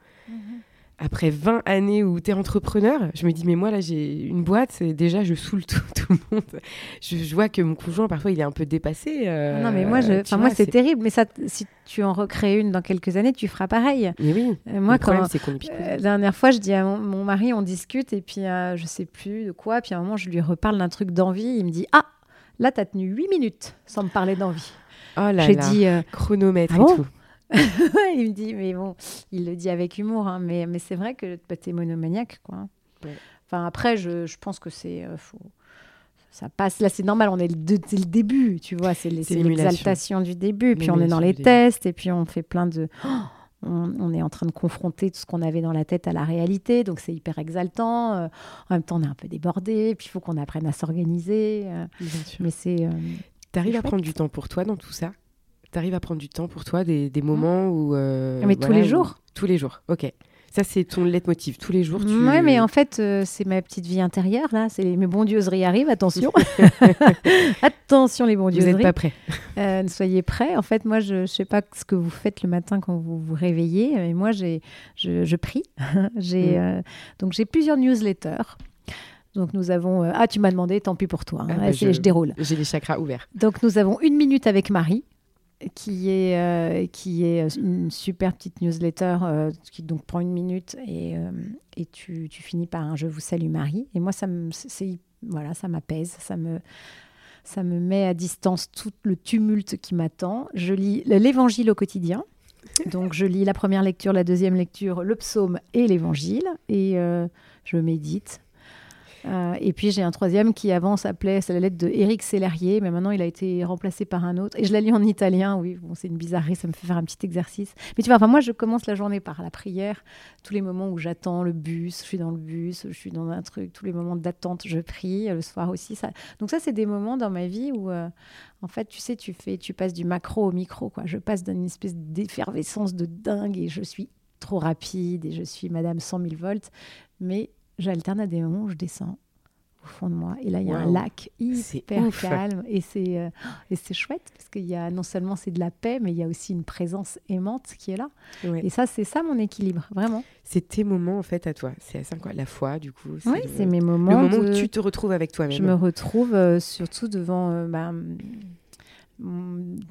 après 20 années où tu es entrepreneur, je me dis, mais moi, là, j'ai une boîte, et déjà, je saoule tout, tout le monde. Je, vois que mon conjoint, parfois, il est un peu dépassé. Euh, non, mais moi, je, moi c'est terrible. Mais ça, si tu en recrées une dans quelques années, tu feras pareil. Mais oui. Euh, moi, quand, c'est qu'on euh, La dernière fois, je dis à mon, mari, on discute, et puis je sais plus de quoi. Puis à un moment, je lui reparle d'un truc d'envie. Il me dit, ah, là, tu as tenu 8 minutes sans me parler d'envie. Oh là J'ai dit chronomètre ah et tout. il me dit, mais bon, il le dit avec humour, hein, mais, mais c'est vrai que bah, t'es monomaniaque, quoi. Enfin, après, je, je pense que c'est. Euh, ça passe. Là, c'est normal, on est le, le début, tu vois, c'est l'exaltation du début, puis on est dans les tests, et puis on fait plein de. on, on, est en train de confronter tout ce qu'on avait dans la tête à la réalité, donc c'est hyper exaltant. Euh, en même temps, on est un peu débordé, puis il faut qu'on apprenne à s'organiser. Euh, mais c'est. T'arrives à prendre du temps pour toi dans tout ça? Tu arrives à prendre du temps pour toi, des, des moments où. Euh, mais tous les jours Tous les jours, ok. Ça, c'est ton leitmotiv. Tous les jours, tu... Oui, mais en fait, euh, c'est ma petite vie intérieure, là. C'est mes bondieuseries arrivent, attention. attention, les bondieuseries. Vous n'êtes pas prêts. euh, soyez prêts. En fait, moi, je ne sais pas ce que vous faites le matin quand vous vous réveillez. Mais moi, j'ai, je, je prie. j'ai, mm. euh, donc, j'ai plusieurs newsletters. Donc nous avons... ah, tu m'as demandé, tant pis pour toi. Hein. Ah, bah, je, je, déroule. J'ai les chakras ouverts. Donc nous avons une minute avec Marie qui est, euh, qui est une super petite newsletter euh, qui donc prend une minute et, euh, et tu, tu, finis par un Je vous salue Marie. Et moi, ça voilà, ça m'apaise, ça me, ça me met à distance tout le tumulte qui m'attend. Je lis l'Évangile au quotidien. Donc je lis la première lecture, la deuxième lecture, le psaume et l'évangile, et euh, je médite. Euh, et puis j'ai un troisième qui avant s'appelait, c'est la lettre de Éric Sellerier, mais maintenant il a été remplacé par un autre. Et je la lis en italien, oui, c'est une bizarrerie, ça me fait faire un petit exercice. Mais tu vois, enfin, moi je commence la journée par la prière, tous les moments où j'attends le bus, je suis dans le bus, je suis dans un truc, tous les moments d'attente, je prie, le soir aussi. Ça... Donc ça, c'est des moments dans ma vie où, euh, en fait, tu sais, tu, fais, tu passes du macro au micro, quoi. Je passe d'une espèce d'effervescence de dingue et je suis trop rapide et je suis Madame 100 000 volts, mais j'alterne à des moments où je descends au fond de moi. Et là, il y a un lac hyper calme. Et c'est, euh, et c'est chouette parce qu'il y a non seulement c'est de la paix, mais il y a aussi une présence aimante qui est là. Et ça, c'est ça mon équilibre, vraiment. C'est tes moments en fait à toi. C'est ça quoi, la foi du coup. Oui, c'est mes moments. Le moment où tu te retrouves avec toi-même. Je me retrouve euh, surtout devant. Euh, bah,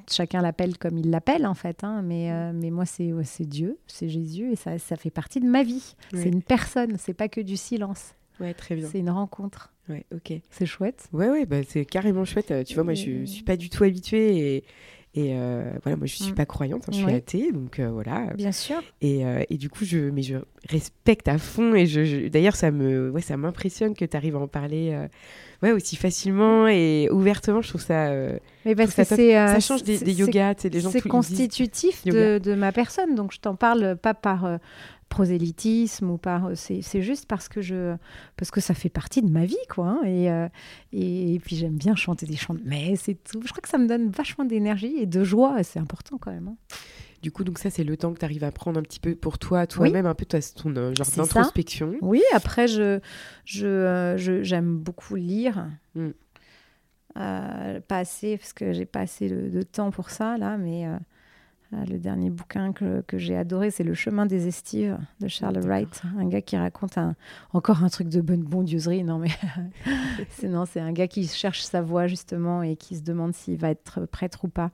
chacun l'appelle comme il l'appelle en fait, hein, mais, euh, mais moi c'est Dieu, c'est Jésus et ça, ça fait partie de ma vie. C'est une personne, c'est pas que du silence. Ouais, très bien. C'est une rencontre. Ouais, ok. C'est chouette. Ouais, ouais, bah, c'est carrément chouette. Tu vois, moi je, suis pas du tout habituée et, et euh, voilà, moi je suis mm. pas croyante, hein, je suis athée, donc euh, voilà. Bien sûr. Et, et, du coup, je, mais je respecte à fond et je, d'ailleurs ça me, ouais, ça m'impressionne que tu arrives à en parler ouais, aussi facilement et ouvertement. Je trouve ça. Euh, mais parce que c'est. Euh, ça change des, des yogas, des gens C'est constitutif de, de, ma personne, donc je t'en parle pas par. Euh, prosélytisme ou par c'est juste parce que je parce que ça fait partie de ma vie quoi hein, et, et, et, puis j'aime bien chanter des chants de messe et tout je crois que ça me donne vachement d'énergie et de joie c'est important quand même hein. Du coup, donc ça, c'est le temps que tu arrives à prendre un petit peu pour toi, toi-même, un peu ton euh, genre d'introspection. Oui, après, je, je, euh, j'aime beaucoup lire. Mm. Euh, pas assez, parce que j'ai pas assez de, temps pour ça, là, mais euh, le dernier bouquin que, que j'ai adoré, c'est Le chemin des estives de Charles Wright, un gars qui raconte un, encore un truc de bonne bondioserie. Non, mais c'est, non, c'est un gars qui cherche sa voie justement et qui se demande s'il va être prêtre ou pas.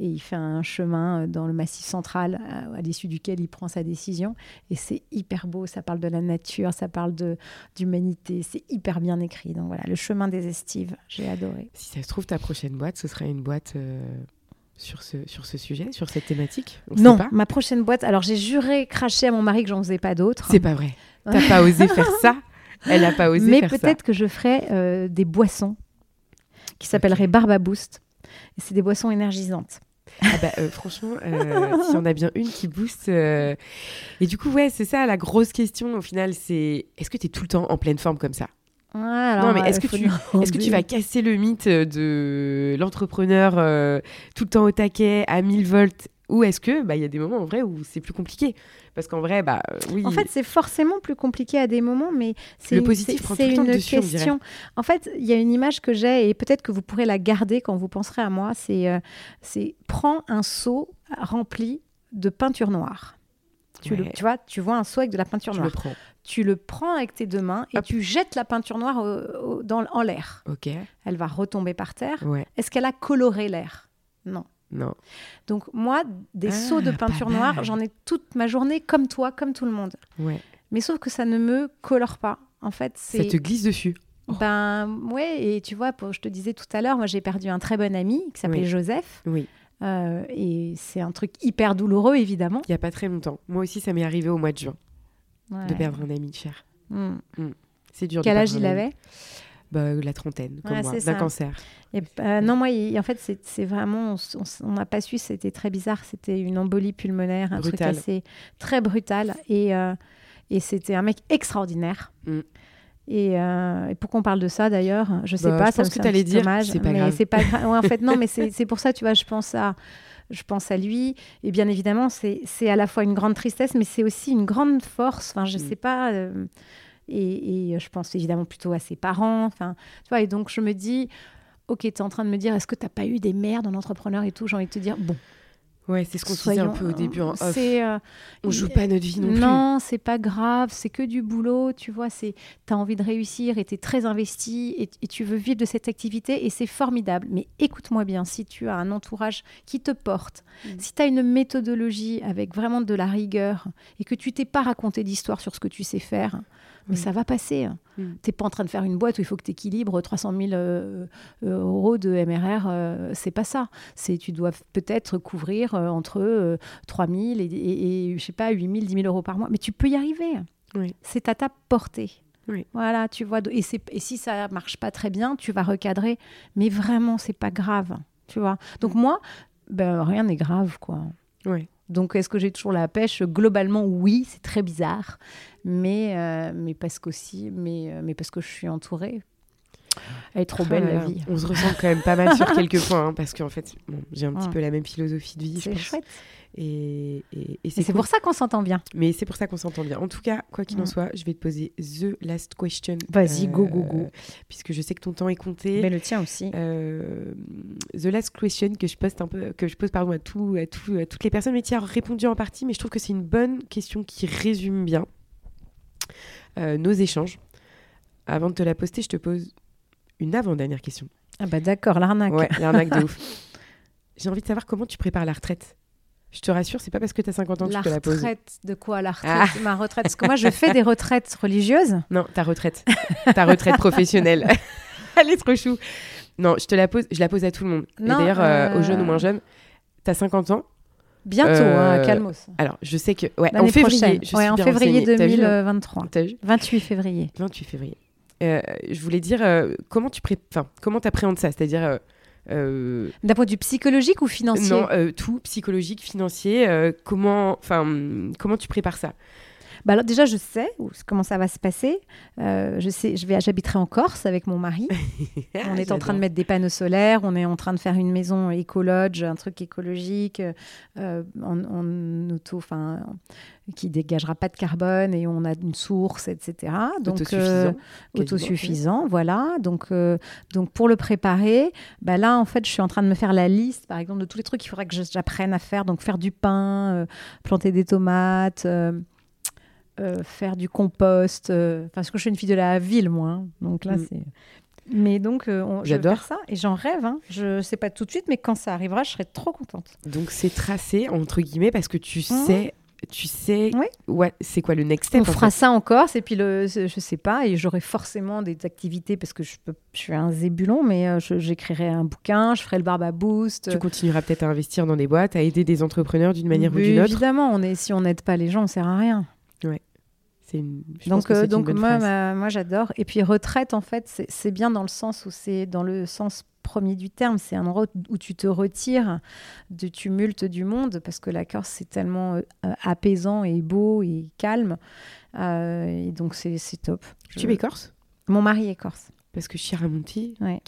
Et il fait un chemin dans le massif central à, à l'issue duquel il prend sa décision. Et c'est hyper beau, ça parle de la nature, ça parle de, d'humanité, c'est hyper bien écrit. Donc voilà, Le chemin des estives, j'ai adoré. Si ça se trouve, ta prochaine boîte, ce serait une boîte... Euh, sur ce, sur ce sujet, sur cette thématique Non, ma prochaine boîte. Alors j'ai juré cracher à mon mari que j'en faisais pas d'autres. C'est pas vrai. T'as pas osé faire ça Elle a pas osé Mais faire ça. Mais peut-être que je ferai euh, des boissons qui s'appelleraient Barba Boost. C'est des boissons énergisantes. Ah bah, euh, franchement, euh, si on a bien une qui booste. Et du coup, ouais, c'est ça la grosse question au final c'est est-ce que tu es tout le temps en pleine forme comme ça? Non, mais est-ce que, tu, est que tu vas casser le mythe de l'entrepreneur euh, tout le temps au taquet, à 1000 volts Ou est-ce que bah, il y a des moments en vrai où c'est plus compliqué? Parce qu'en vrai, bah euh, oui. En fait, c'est forcément plus compliqué à des moments, mais c'est le positif c'est une question. En fait, il y a une image que j'ai et peut-être que vous pourrez la garder quand vous penserez à moi. C'est euh, c'est prends un seau rempli de peinture noire. Tu, le, tu vois, tu vois un seau avec de la peinture noire. Le prends tu le prends avec tes deux mains et tu jettes la peinture noire dans, en l'air. Ok. Elle va retomber par terre. Est-ce qu'elle a coloré l'air? Non. Non. Donc moi, des ah, seaux de peinture noire, j'en ai toute ma journée comme toi, comme tout le monde. Ouais. Mais sauf que ça ne me colore pas. En fait, ça te glisse dessus. Oh. Ben ouais, et tu vois, je te disais tout à l'heure, moi j'ai perdu un très bon ami qui s'appelait Joseph. Oui. Euh, et c'est un truc hyper douloureux, évidemment. Il n'y a pas très longtemps. Moi aussi, ça m'est arrivé au mois de juin de perdre un ami cher. Hmm. Hmm. C'est dur. Quel âge il avait? Bah, la trentaine, comme moi, d'un cancer. Et, euh, non, moi, en fait, c'est vraiment, on n'a pas su, c'était très bizarre. C'était une embolie pulmonaire, un truc assez très brutal. Et, euh, et c'était un mec extraordinaire. Hmm. Euh, et, pourquoi on parle de ça d'ailleurs Je sais bah, pas. Je pense que tu allais dire. C'est pas grave. C'est pas grave. en fait, non, mais c'est pour ça, tu vois, je pense à je pense à lui. Et bien évidemment, c'est à la fois une grande tristesse, mais c'est aussi une grande force. Enfin, je ne mm. sais pas. Euh, et, je pense évidemment plutôt à ses parents. Enfin, tu vois, et donc je me dis, ok, tu es en train de me dire, est-ce que tu n'as pas eu des mères dans l'entrepreneur et tout? J'ai envie de te dire, bon, Ouais, c'est ce qu'on se disait un peu au début en off. Euh, on joue pas notre vie non, plus. Non, c'est pas grave, c'est que du boulot, tu vois. C'est, as envie de réussir et tu es très investi et, tu veux vivre de cette activité et c'est formidable. Mais écoute-moi bien, si tu as un entourage qui te porte, mm. si tu as une méthodologie avec vraiment de la rigueur et que tu t'es pas raconté d'histoire sur ce que tu sais faire, mais ça va passer. Tu n'es pas en train de faire une boîte où il faut que tu équilibres 300 000 euros de MRR. c'est pas ça. C'est tu dois peut-être couvrir entre 3 000 et, et, je sais pas 8 000, 10 000 euros par mois. Mais tu peux y arriver. C'est à ta portée. Voilà, tu vois. Et, et si ça marche pas très bien, tu vas recadrer. Mais vraiment, c'est pas grave. Tu vois. Donc moi, ben, rien n'est grave, quoi. Oui. Donc, est-ce que j'ai toujours la pêche? Globalement, oui, c'est très bizarre, mais, euh, mais parce qu'aussi, mais, euh, mais parce que je suis entourée. Elle est trop belle la vie. On se ressent quand même pas mal sur quelques points, hein, parce qu'en fait, j'ai un petit peu la même philosophie de vie. C'est chouette. Et, c'est pour ça qu'on s'entend bien. Mais c'est pour ça qu'on s'entend bien. En tout cas, quoi qu'il en soit, je vais te poser the last question. Vas-y, go, go, go. Euh, puisque je sais que ton temps est compté. Mais le tien aussi. Euh, the last question que je pose un peu, que je pose pardon à tout, à tout, à toutes les personnes, mais qui a répondu en partie. Mais je trouve que c'est une bonne question qui résume bien euh, nos échanges. Avant de te la poster, je te pose une avant-dernière question. Ah bah d'accord, l'arnaque. Ouais, l'arnaque de ouf. J'ai envie de savoir comment tu prépares la retraite. Je te rassure, c'est pas parce que tu as 50 ans que la tu peux la poser. La retraite de quoi La retraite ah. Ma retraite? Parce que moi, je fais des retraites religieuses. Non, ta retraite. ta retraite professionnelle. Elle est trop chou. Non, je te la pose, je la pose à tout le monde. d'ailleurs, euh, aux jeunes ou moins jeunes, tu as 50 ans. Bientôt, hein, euh, calmos. Alors, je sais que. Ouais, en février. Je ouais, en février 2023. As vu 28 février. 28 février. Euh, je voulais dire, comment tu pré... enfin, comment appréhendes ça? C'est-à-dire euh, D'un point de vue psychologique ou financier Non, euh, tout, psychologique, financier. Euh, comment, comment tu prépares ça? Bah alors déjà, je sais comment ça va se passer. je sais, je vais, j'habiterai en Corse avec mon mari. on est en train de mettre des panneaux solaires, on est en train de faire une maison écologe, un truc écologique, en, en, auto, enfin, qui dégagera pas de carbone et on a une source, etc. Donc autosuffisant, autosuffisant voilà. Donc donc pour le préparer, bah là en fait, je suis en train de me faire la liste, par exemple, de tous les trucs qu'il faudrait que j'apprenne à faire. Donc faire du pain, planter des tomates. Euh, faire du compost. Euh, parce que je suis une fille de la ville, moi. Hein. donc là, mm. c'est. Mais donc, euh, j'adore ça et j'en rêve. Hein. Je sais pas tout de suite, mais quand ça arrivera, je serai trop contente. Donc, c'est tracé, entre guillemets, parce que tu mmh. sais tu sais ouais. c'est quoi le next step On fera ça en Corse et puis le, je sais pas et j'aurai forcément des activités parce que je, peux, je suis un zébulon mais j'écrirai un bouquin, je ferai le barba boost. Tu continueras peut-être à investir dans des boîtes, à aider des entrepreneurs d'une manière ou d'une autre? Évidemment, on est, si on n'aide pas les gens, on sert à rien. Ouais donc, euh, donc moi, moi j'adore. Et puis retraite, en fait, c'est bien dans le sens où c'est dans le sens premier du terme, c'est un endroit où tu te retires du tumulte du monde parce que la Corse c'est tellement euh, apaisant et beau et calme. Euh, et donc c'est top. Tu es corse? Mon mari est corse. Parce que Chiramonti, ouais.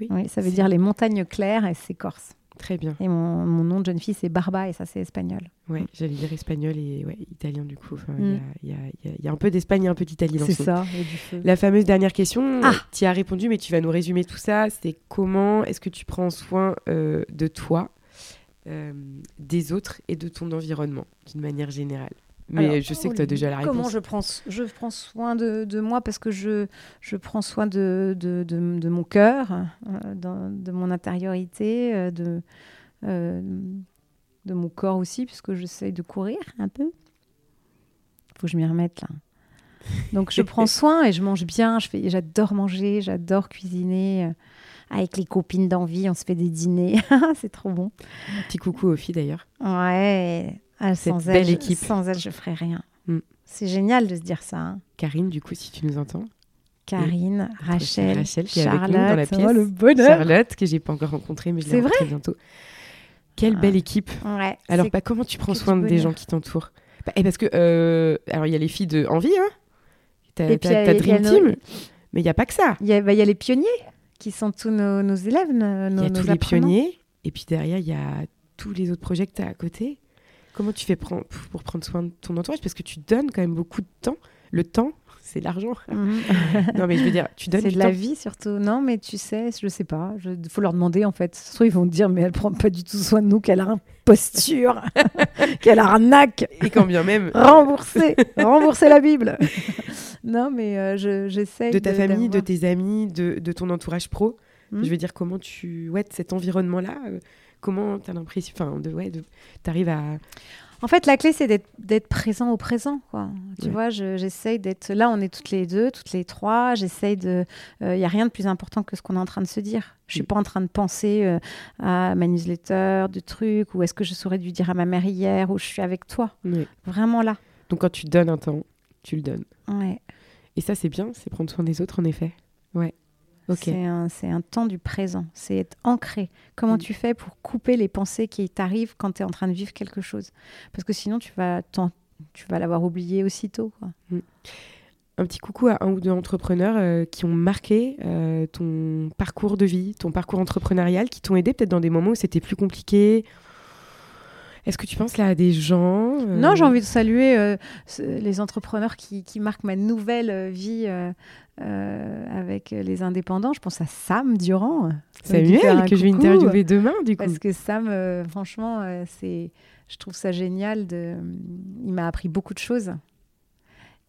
oui. Oui, ça veut dire les montagnes claires et c'est corse. Très bien. Et mon, mon, nom de jeune fille, c'est Barba, et ça, c'est espagnol. Ouais, j'allais dire espagnol et ouais, italien, du coup. Il mm. y, a, y, y, a, un peu d'Espagne et un peu d'Italie dans C'est ça, La fameuse dernière question, ah tu y as répondu, mais tu vas nous résumer tout ça. C'est comment est-ce que tu prends soin euh, de toi, euh, des autres et de ton environnement, d'une manière générale? Mais je sais que tu as déjà la réponse. Comment je prends, je prends soin de, de moi Parce que je, je prends soin de, de, de, mon cœur, euh, de mon intériorité, euh, de, euh, de mon corps aussi, puisque j'essaye de courir un peu. Il faut que je m'y remette là. Donc je prends soin et je mange bien. J'adore manger, j'adore cuisiner. Avec les copines d'envie, on se fait des dîners. C'est trop bon. Petit coucou aux filles d'ailleurs. Ouais, ah, sans belle elle, équipe. Sans elle, je ferais rien. Mm. C'est génial de se dire ça. Hein. Karine, du coup, si tu nous entends. Karine, Rachel, Rachel qui Charlotte, est avec nous dans la pièce. Oh, le bonheur. Charlotte, que j'ai pas encore rencontrée, mais je l'ai rencontrée bientôt. Quelle belle équipe. Ouais, alors, bah, comment tu prends soin des gens qui t'entourent? Bah, et Parce que, euh, alors, il y a les filles de Envie, hein T'as Dream Team, mais il n'y a pas que ça. Il y, bah, y, a les pionniers, qui sont tous nos, nos élèves. Il y a tous les pionniers, et puis derrière, il y a tous les autres projets que tu as à côté. Comment tu fais pour prendre soin de ton entourage? Parce que tu donnes quand même beaucoup de temps. Le temps, c'est l'argent. Mhm. non, mais je veux dire, tu donnes. C'est de la vie surtout. Non, mais tu sais, je sais pas. Il faut leur demander en fait. Soit ils vont te dire, mais elle prend pas du tout soin de nous, qu'elle a une posture, qu'elle a un arnaque. Et quand bien même. rembourser, rembourser la Bible. non, mais euh, j'essaie. de ta famille, de tes amis, de, de ton entourage pro Je veux dire, comment tu. Ouais, cet environnement-là, euh, comment tu as l'impression. Enfin, de, ouais, de... tu arrives à. En fait, la clé, c'est d'être présent au présent. Quoi. Tu vois, j'essaye d'être. Là, on est toutes les deux, toutes les trois. J'essaye de. Il euh, n'y a rien de plus important que ce qu'on est en train de se dire. Je suis pas en train de penser euh, à ma newsletter, de trucs, ou est-ce que je saurais dû dire à ma mère hier, ou je suis avec toi. Vraiment là. Donc, quand tu donnes un temps, tu le donnes. Ouais. Et ça, c'est bien, c'est prendre soin des autres, en effet. Ouais. C'est un, temps du présent, c'est être ancré. Comment mm. tu fais pour couper les pensées qui t'arrivent quand tu es en train de vivre quelque chose? Parce que sinon, tu vas, tu vas l'avoir oublié aussitôt. Mm. Un petit coucou à un ou deux entrepreneurs euh, qui ont marqué euh, ton parcours de vie, ton parcours entrepreneurial, qui t'ont aidé peut-être dans des moments où c'était plus compliqué, est-ce que tu penses là à des gens euh, Non, j'ai envie de saluer euh, les entrepreneurs qui, marquent ma nouvelle euh, vie avec les indépendants. Je pense à Sam Durand. Samuel, que je vais interviewer demain, du coup. Parce que Sam, franchement, c'est, je trouve ça génial. De... Il m'a appris beaucoup de choses.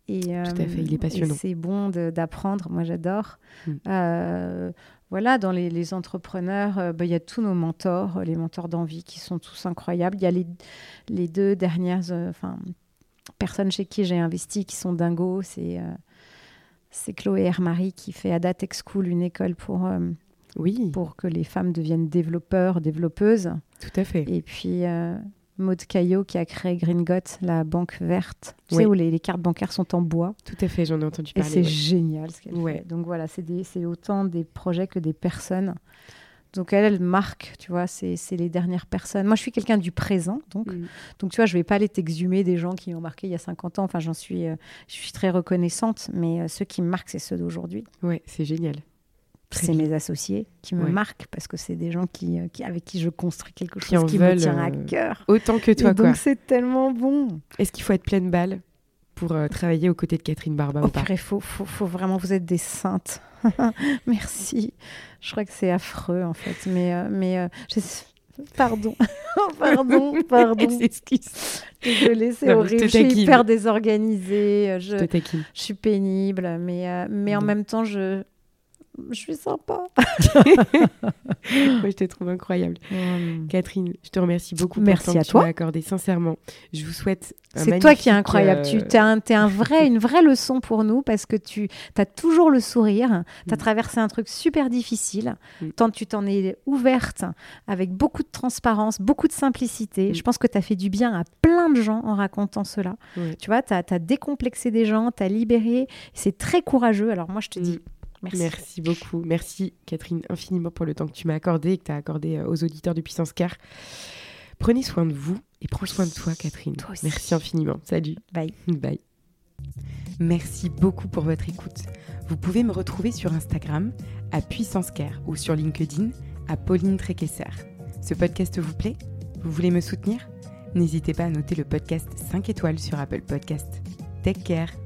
Et, Tout à fait, il est passionnant. C'est bon d'apprendre, moi j'adore. Mm voilà, dans les, entrepreneurs, euh, bah, il y a tous nos mentors, euh, les mentors d'envie qui sont tous incroyables. Il y a les, deux dernières euh, personnes chez qui j'ai investi qui sont dingos. C'est c'est Chloé Hermary qui fait Ada Tech School, une école pour, oui. pour que les femmes deviennent développeurs, développeuses. Tout à fait. Et puis Maud Caillot qui a créé Green la banque verte, tu sais, où les, cartes bancaires sont en bois. Tout à fait, j'en ai entendu parler. Et c'est génial ce qu'elle fait. Donc voilà, c'est autant des projets que des personnes. Donc elle, elle marque, tu vois, c'est les dernières personnes. Moi, je suis quelqu'un du présent, donc. Mm. Donc tu vois, je vais pas aller t'exhumer des gens qui ont marqué il y a 50 ans. Enfin, j'en suis, euh, je suis très reconnaissante, mais euh, ceux qui me marquent, c'est ceux d'aujourd'hui. Ouais, c'est génial c'est mes associés qui me marquent parce que c'est des gens qui, euh, qui, avec qui je construis quelque chose qui, me tient à euh, cœur. Autant que toi, Donc c'est tellement bon. Est-ce qu'il faut être pleine balle pour euh, travailler aux côtés de Catherine Barba oh, ou pas Il faut, faut, faut, vraiment, vous êtes des saintes. Merci. Je crois que c'est affreux en fait, mais, mais Pardon, pardon, pardon. Excuse. Désolée, c'est horrible. Je, suis hyper désorganisée. Je, je, je, suis pénible, mais, mais en même temps, je, je suis sympa. Moi, je te trouve incroyable. Catherine, je te remercie beaucoup Merci pour le temps à que toi. tu m'as accordé. Sincèrement, je vous souhaite. C'est toi qui es incroyable. Tu es, un, un vrai, une vraie leçon pour nous parce que tu as toujours le sourire. Tu as mm. traversé un truc super difficile. Mm. Tant tu t'en es ouverte avec beaucoup de transparence, beaucoup de simplicité. Mm. Je pense que tu as fait du bien à plein de gens en racontant cela. Tu vois, tu as, as, décomplexé des gens, tu as libéré. C'est très courageux. Alors, moi, je te dis Merci. beaucoup. Merci Catherine infiniment pour le temps que tu m'as accordé et que tu as accordé euh, aux auditeurs de Puissance Car. Prenez soin de vous et prends soin de toi Catherine. Merci infiniment. Salut. Bye. Bye. Merci beaucoup pour votre écoute. Vous pouvez me retrouver sur Instagram à Puissance Care ou sur LinkedIn à Pauline Tréquesser. Ce podcast vous plaît? Vous voulez me soutenir? N'hésitez pas à noter le podcast 5 étoiles sur Apple Podcast. Take care